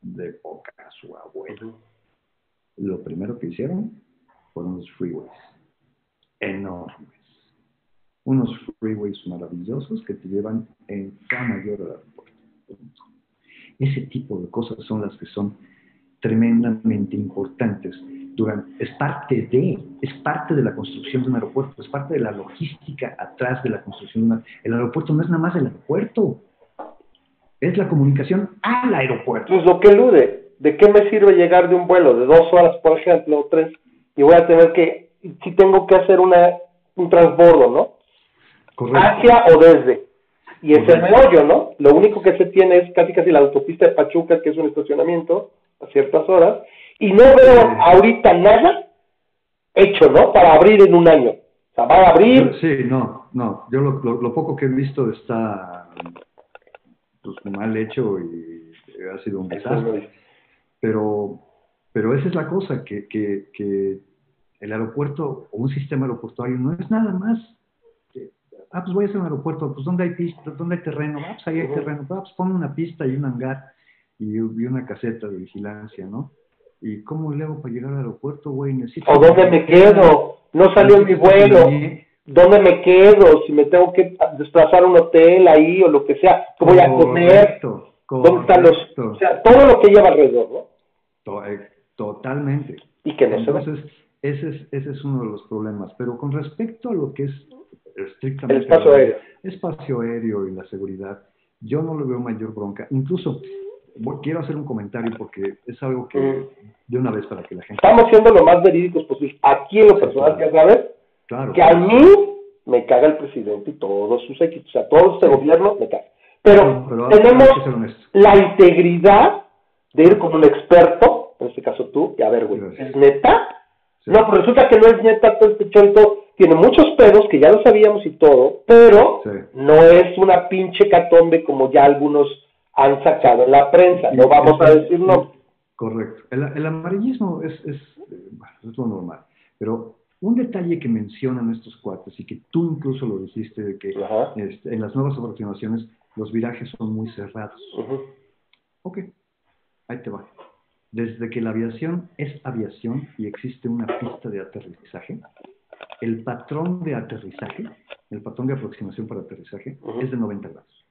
de poca su abuelo. Lo primero que hicieron fueron los freeways, enormes unos freeways maravillosos que te llevan en cada mayor aeropuerto. Ese tipo de cosas son las que son tremendamente importantes. Durante, es parte de, es parte de la construcción de un aeropuerto, es parte de la logística atrás de la construcción de un El aeropuerto no es nada más el aeropuerto, es la comunicación al aeropuerto. Pues lo que elude, ¿de qué me sirve llegar de un vuelo de dos horas, por ejemplo, o tres, y voy a tener que, si tengo que hacer una, un transbordo, ¿no? Hacia o desde. Y es el meollo, ¿no? Lo único que se tiene es casi casi la autopista de Pachuca, que es un estacionamiento a ciertas horas, y no veo ahorita nada hecho, ¿no? Para abrir en un año. O sea, va a abrir. Sí, no, no. Yo lo, lo, poco que he visto está pues, mal hecho y ha sido un desastre. Pero, pero esa es la cosa, que, que, que el aeropuerto o un sistema aeroportuario no es nada más ah, pues voy a hacer un aeropuerto, pues ¿dónde hay pista? ¿Dónde hay terreno? Ah, pues ahí hay terreno. Ah, pues pon una pista y un hangar y, una caseta de vigilancia, ¿no? ¿Y cómo le hago para llegar al aeropuerto, güey? Necesito... ¿O dónde me quedo? No salió mi vuelo. ¿Dónde me quedo? Si me tengo que desplazar a un hotel ahí o lo que sea, ¿cómo voy a comer? ¿Dónde están los...? O sea, todo lo que lleva alrededor, ¿no? Eh, totalmente. Y que no Entonces, ese es, ese es uno de los problemas. Pero con respecto a lo que es estrictamente el espacio aéreo. espacio aéreo y la seguridad, yo no le veo mayor bronca. Incluso quiero hacer un comentario porque es algo que mm. de una vez para que la gente... Estamos siendo lo más verídicos posible. Aquí en lo personal, ya sabes, claro, que a mí me caga el presidente y todos sus equipos, o sea, todo este gobierno me caga. Pero, tenemos la integridad de ir con un experto, en este caso tú, y a ver, güey, ¿es neta? No, pero resulta que no es neta todo este chorito tiene muchos pedos que ya lo sabíamos y todo, pero no es una pinche catombe como ya algunos han sacado en la prensa, no vamos a decir no. Correcto. El, amarillismo es, es, es, lo normal, pero un detalle que mencionan estos cuates y que tú incluso lo dijiste, de que este, en las nuevas aproximaciones los virajes son muy cerrados. Ok, ahí te va. Desde que la aviación es aviación y existe una pista de aterrizaje, el patrón de aterrizaje, el patrón de aproximación para aterrizaje, es de 90 grados.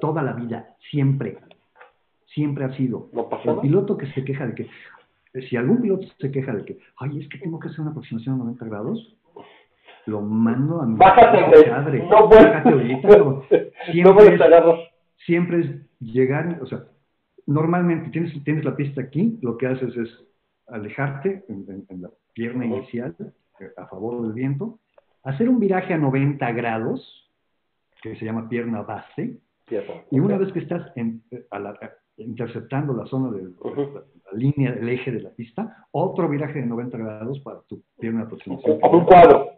Toda la vida, siempre. Siempre ha sido. el piloto que se queja de que, si algún piloto se queja de que, ay, es que tengo que hacer una aproximación a 90 grados, lo mando a mi padre. No, bájate ahorita. siempre, es, siempre es llegar, o sea, normalmente tienes, tienes la pista aquí, lo que haces es alejarte en, en la pierna inicial eh, a favor del viento, hacer un viraje a 90 grados, que se llama pierna base, y una vez que estás en, eh, interceptando la zona de la, línea, el eje de la pista, otro viraje de 90 grados para tu pierna de aproximación. Un cuadro.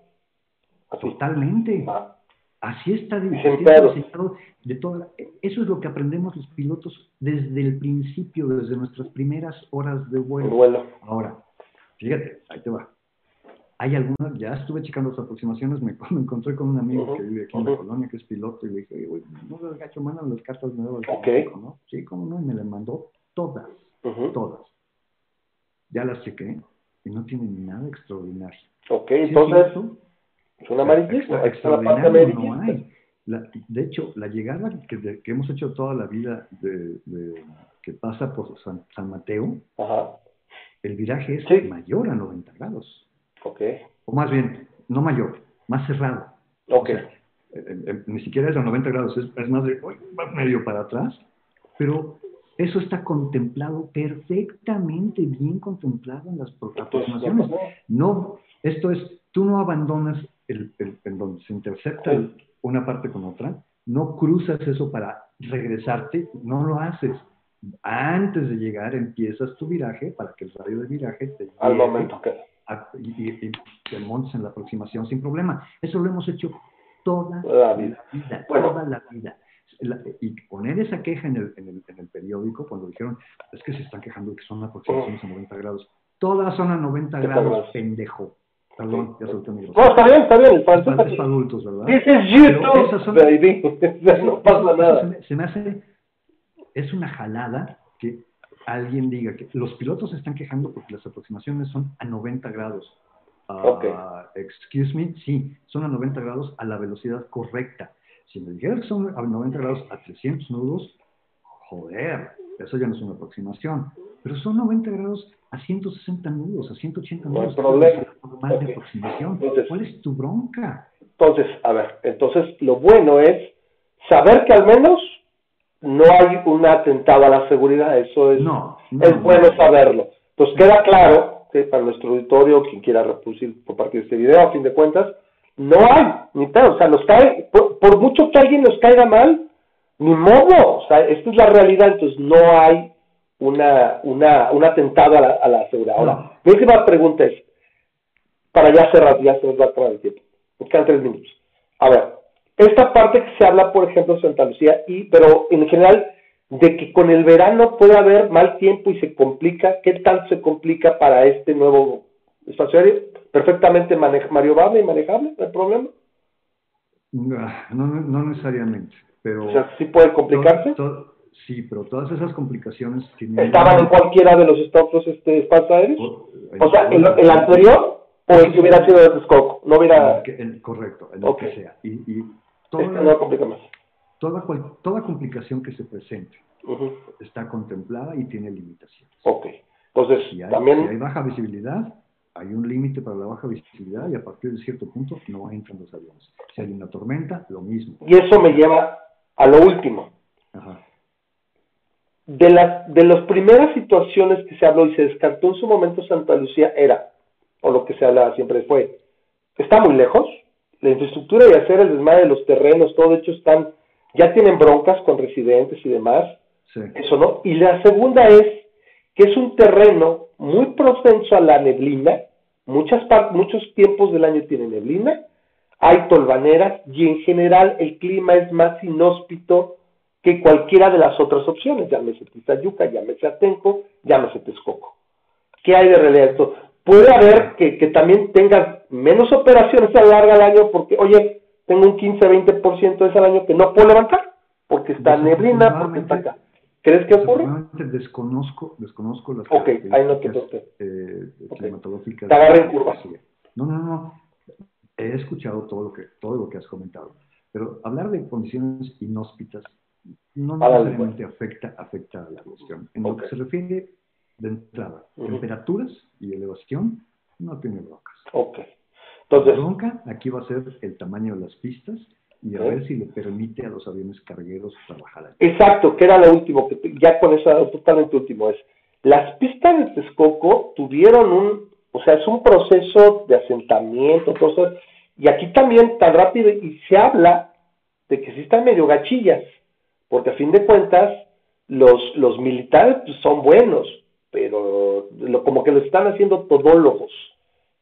Totalmente. Ah. Así está diseñado de toda Eso es lo que aprendemos los pilotos desde el principio, desde nuestras primeras horas de vuelo. vuelo. Ahora, Fíjate, ahí te va. hay algunas, ya estuve checando las aproximaciones, me, me encontré con un amigo que vive aquí en la colonia, que es piloto, y le dije, oye, no no, gacho, mandan las cartas nuevas. Ok. ¿no? Sí, cómo no, y me las mandó todas, todas. Ya las chequé y no tienen nada extraordinario. Ok, Sí, entonces es un amarillismo. extra- Ahí está la parte extraordinario no amarillista. hay. La- de hecho, la llegada que, de- que hemos hecho toda la vida de, de- que pasa por San, San Mateo, Ajá, el viraje es Sí. mayor a 90 grados. ok, O más bien, no mayor, más cerrado. ok. O sea, eh, eh, ni siquiera es a 90 grados, es, es más de uy, medio para atrás, pero eso está contemplado perfectamente bien contemplado en las Entonces, aproximaciones. no, No, esto es, tú no abandonas el, el- en donde se intercepta una parte con otra, no cruzas eso para regresarte, no lo haces. Antes de llegar empiezas tu viraje para que el radio de viraje te al momento que... a- y, y- y te montes en la aproximación sin problema. Eso lo hemos hecho toda La la vida. Bueno. toda la vida. La- y poner esa queja en el, en, el, en el periódico cuando dijeron, es que se están quejando de que son aproximaciones a 90 grados. Todas son a 90 90 grados, grados. pendejo. Perdón, ya solté mi No, grosería. está bien, está bien, para, es para adultos, ¿verdad? This is Pero YouTube, esas son- baby. no pasa Eso se nada. me, se me hace, es una jalada que alguien diga que los pilotos se están quejando porque las aproximaciones son a 90 grados. Ah, Ok. Excuse me, sí, son a 90 grados a la velocidad correcta. Si me dijeras que son a 90 grados a 300 nudos, joder, eso ya no es una aproximación. Pero son 90 grados a 160 nudos, a 180 No hay nudos. problema. De aproximación. Entonces- ¿Cuál es tu bronca? Entonces, a ver, entonces lo bueno es saber que al menos no hay un atentado a la seguridad. Eso es, No, no, es bueno no. saberlo. Pues queda claro que para nuestro auditorio, quien quiera reproducir por parte de este video, a fin de cuentas, no hay ni pedo. O sea, nos cae, por, por mucho que alguien nos caiga mal, ni modo. O sea, esta es la realidad. Entonces, no hay una, una, un atentado a la, a la seguridad. Ahora, No. mi última pregunta es, para ya cerrar, ya se nos va a acabar el tiempo. Nos quedan tres minutos. A ver, esta parte que se habla, por ejemplo, de Santa Lucía, y, pero en general, de que con el verano puede haber mal tiempo y se complica, ¿qué tal se complica para este nuevo espacio aéreo? Perfectamente mane- maniobrable y manejable, no hay problema. Ah, No, no, no necesariamente, pero... O sea, sí puede complicarse. to- to- sí, pero todas esas complicaciones tienen... ¿Estaban en cualquiera de los otros este, espacios aéreos? O, sea, el, el anterior o el que hubiera sido de Texcoco, no hubiera... el correcto, en Ok. lo que sea. Y, y Este no toda, complica más. toda, cual- toda complicación que se presente está contemplada y tiene limitaciones. Ok. Entonces, Si hay, también... si hay baja visibilidad, hay un límite para la baja visibilidad y a partir de cierto punto no entran los aviones. Si hay una tormenta, lo mismo. Y eso me lleva a lo último. Ajá. De las de las primeras situaciones que se habló y se descartó en su momento Santa Lucía era, o lo que se hablaba siempre fue, está muy lejos, la infraestructura y hacer el desmadre de los terrenos, todo de hecho están, ya tienen broncas con residentes y demás, Sí. eso no. Y la segunda es que es un terreno muy propenso a la neblina, muchas muchos tiempos del año tiene neblina, hay tolvaneras y en general el clima es más inhóspito que cualquiera de las otras opciones, llámese Tizayuca, llámese Atenco, llámese Texcoco. ¿Qué hay de realidad esto? Puede haber que, que también tengas menos operaciones a lo largo del año porque, oye, tengo un 15-20% de ese año que no puedo levantar porque está neblina, porque está acá. ¿Crees que ocurre? Desconozco, desconozco las Ok, ahí no te preocupes. eh, Ok. climatológicas. Te agarré en curva. No, no, no. He escuchado todo lo que todo lo que has comentado, pero hablar de condiciones inhóspitas no Hágale, necesariamente afecta afecta a la cuestión. En Ok. lo que se refiere de entrada, Ujú. temperaturas y elevación, no tiene broncas. Ok. La Entonces, bronca aquí va a ser el tamaño de las pistas y a Ok. ver si le permite a los aviones cargueros trabajar ahí. exacto, que era lo último, que ya con eso totalmente último es, las pistas de Texcoco tuvieron un, o sea, es un proceso de asentamiento, cosas, y aquí también tan rápido, y se habla de que sí están medio gachillas, porque a fin de cuentas, los, los militares pues, son buenos, pero lo- como que lo están haciendo todólogos,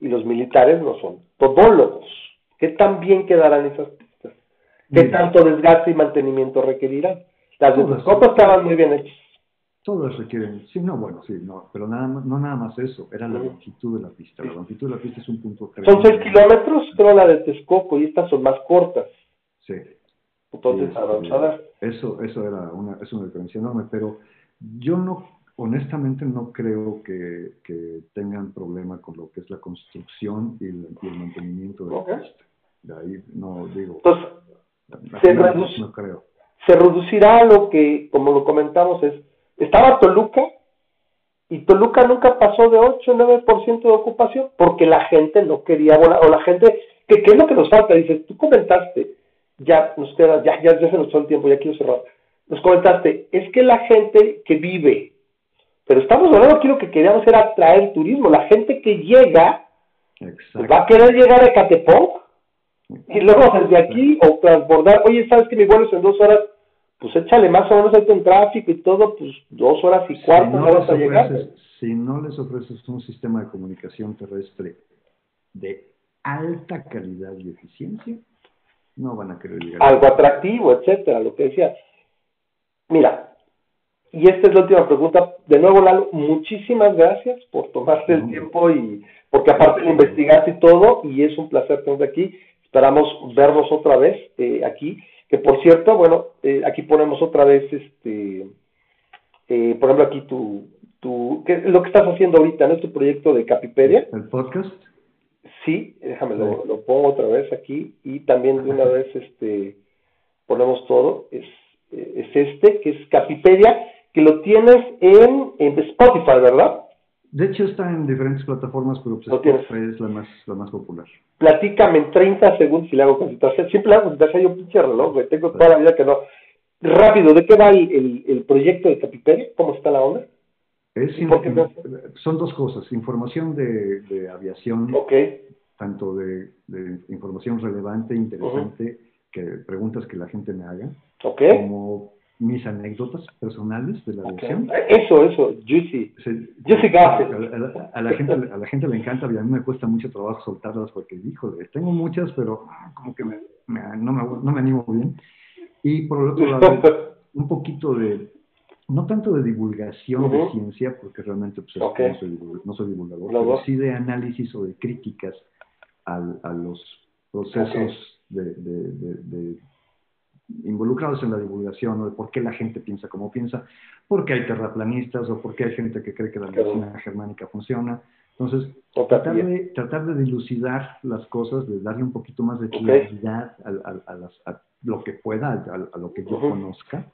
y los militares no son todólogos. ¿Qué tan bien quedarán esas pistas? ¿Qué tanto desgaste y mantenimiento requerirán? Las. Texcoco estaban muy bien hechas. Todas requieren, sí, no, bueno, sí, no, pero nada, no nada más eso, era la longitud de la pista. La longitud de la pista es un punto Son 6 kilómetros, creo la de Texcoco, y estas son más cortas. Sí. Entonces, este, Eso, eso era una, es una diferencia enorme, pero yo no, honestamente no creo que, que tengan problema con lo que es la construcción y el, mantenimiento de la pista. De ahí no digo. Entonces, se, no creo. se reducirá lo que, como lo comentamos, es, estaba Toluca y Toluca nunca pasó de 8 o 9% de ocupación porque la gente no quería volar, o la gente, que, ¿qué es lo que nos falta? Dices, tú comentaste, ya nos queda, ya, ya, se nos fue el tiempo, ya quiero cerrar. Nos comentaste, es que la gente que vive, pero estamos hablando aquí lo que queríamos era atraer turismo, la gente que llega, va a querer llegar a Catepón y luego desde aquí o transbordar, oye, ¿sabes que mi vuelo es en dos horas? Pues échale más o menos en tráfico y todo, pues dos horas y cuarto si no, vas a llegar. Si no les ofreces un sistema de comunicación terrestre de alta calidad y eficiencia, no van a querer llegar. Algo atractivo, etcétera, lo que decía. Mira, y esta es la última pregunta. De nuevo, Lalo, muchísimas gracias por tomarte el tiempo y porque aparte de investigaste y todo, y es un placer tenerte aquí. Esperamos vernos otra vez eh, aquí. Que por cierto, bueno, eh, aquí ponemos otra vez, este, eh, por ejemplo, aquí tu, tu, ¿qué, lo que estás haciendo ahorita, ¿no? Tu proyecto de Capipedia. El podcast. Sí, déjame, lo, lo, pongo otra vez aquí y también de una vez este, ponemos todo. Es, es este, que es Capipedia, que lo tienes en, en Spotify, ¿verdad? De hecho está en diferentes plataformas, pero pues Spotify es la más, la más popular. Platícame en 30 segundos y le hago consultarse. Siempre le hago consultarse, yo pinche reloj, güey. Tengo toda la vida que no. Rápido, ¿de qué va el, el, proyecto de Capipedia? ¿Cómo está la onda? Es son dos cosas. Información de, de aviación, tanto de, de, información relevante, interesante, que preguntas que la gente me haga, como mis anécdotas personales de la aviación. Eso, eso, juicy. juicy a, a, la gente, a la gente le encanta y a mí me cuesta mucho trabajo soltarlas porque, híjole, tengo muchas, pero como que me, no, me, no me animo bien. Y por el otro lado, un poquito de, no tanto de divulgación de ciencia, porque realmente pues, no, soy, divulgador, pero sí de análisis o de críticas a, a los procesos de, de involucrados en la divulgación o de por qué la gente piensa como piensa, porque hay terraplanistas o porque hay gente que cree que la medicina germánica funciona. Entonces, tratar de, tratar de dilucidar las cosas, de darle un poquito más de claridad a, lo que pueda, a, lo que yo conozca.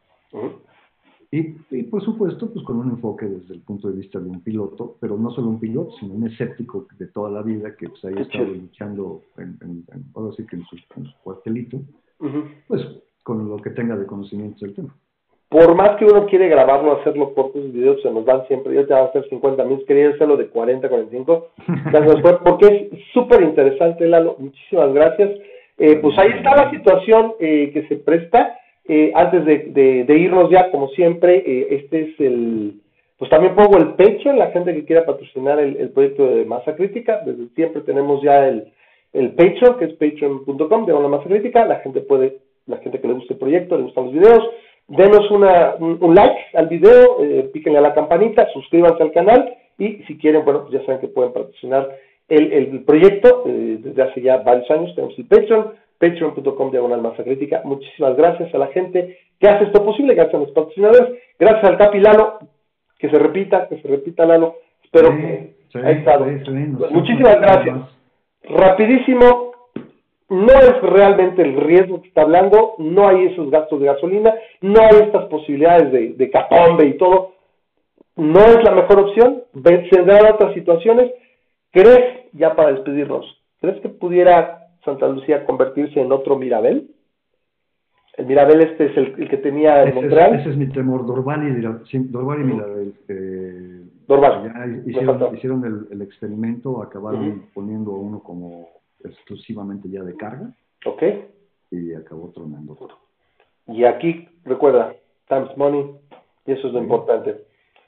Y, y, por supuesto, pues con un enfoque desde el punto de vista de un piloto, pero no solo un piloto, sino un escéptico de toda la vida que pues, ahí estado luchando, en, en, en, decir que en su, cuartelito. Pues con lo que tenga de conocimiento del tema. Por más que uno quiere grabarlo, hacerlo cortos videos, se nos van siempre. Yo te voy a hacer 50 mil, quería hacerlo de 40, 45. porque es súper interesante, Lalo. Muchísimas gracias. Eh, pues ahí está la situación eh, que se presta. Eh, antes de, irnos ya, como siempre, este es el. Pues también pongo el pecho en la gente que quiera patrocinar el, el proyecto de Masa Crítica. Desde siempre tenemos ya el, el Patreon, que es patreon.com, de una masa crítica. La gente puede la gente que le guste el proyecto, le gustan los videos, denos una, un, like al video, eh, píquenle a la campanita, suscríbanse al canal y si quieren, bueno, pues ya saben que pueden patrocinar el, el proyecto eh, desde hace ya varios años. Tenemos el Patreon, patreon.com diagonal masa crítica. Muchísimas gracias a la gente que hace esto posible, gracias a los patrocinadores, gracias al Capi Lalo, que se repita, que se repita Lalo. Espero que Muchísimas gracias. Rapidísimo, no es realmente el riesgo que está hablando, no hay esos gastos de gasolina, no hay estas posibilidades de, de catombe y todo. No es la mejor opción, vendrán otras situaciones. ¿Crees, ya para despedirnos, crees que pudiera Santa Lucía convertirse en otro Mirabel? El Mirabel este es el, que tenía en Montreal. ese es mi temor, Dorval y, Dorval y Mirabel. Eh, Dorval. hicieron, hicieron el, experimento, acabaron poniendo uno como exclusivamente ya de carga. Ok. Y acabó tronando. Y aquí, recuerda, times money, y eso es lo importante.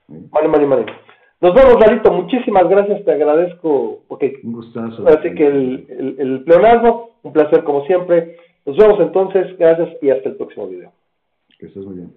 Money, money, money. Nos vemos, Lalito. Muchísimas gracias, te agradezco. porque un gustazo. Así que el, el, el pleonasmo, un placer como siempre. Nos vemos entonces, gracias y hasta el próximo video. Que estés muy bien.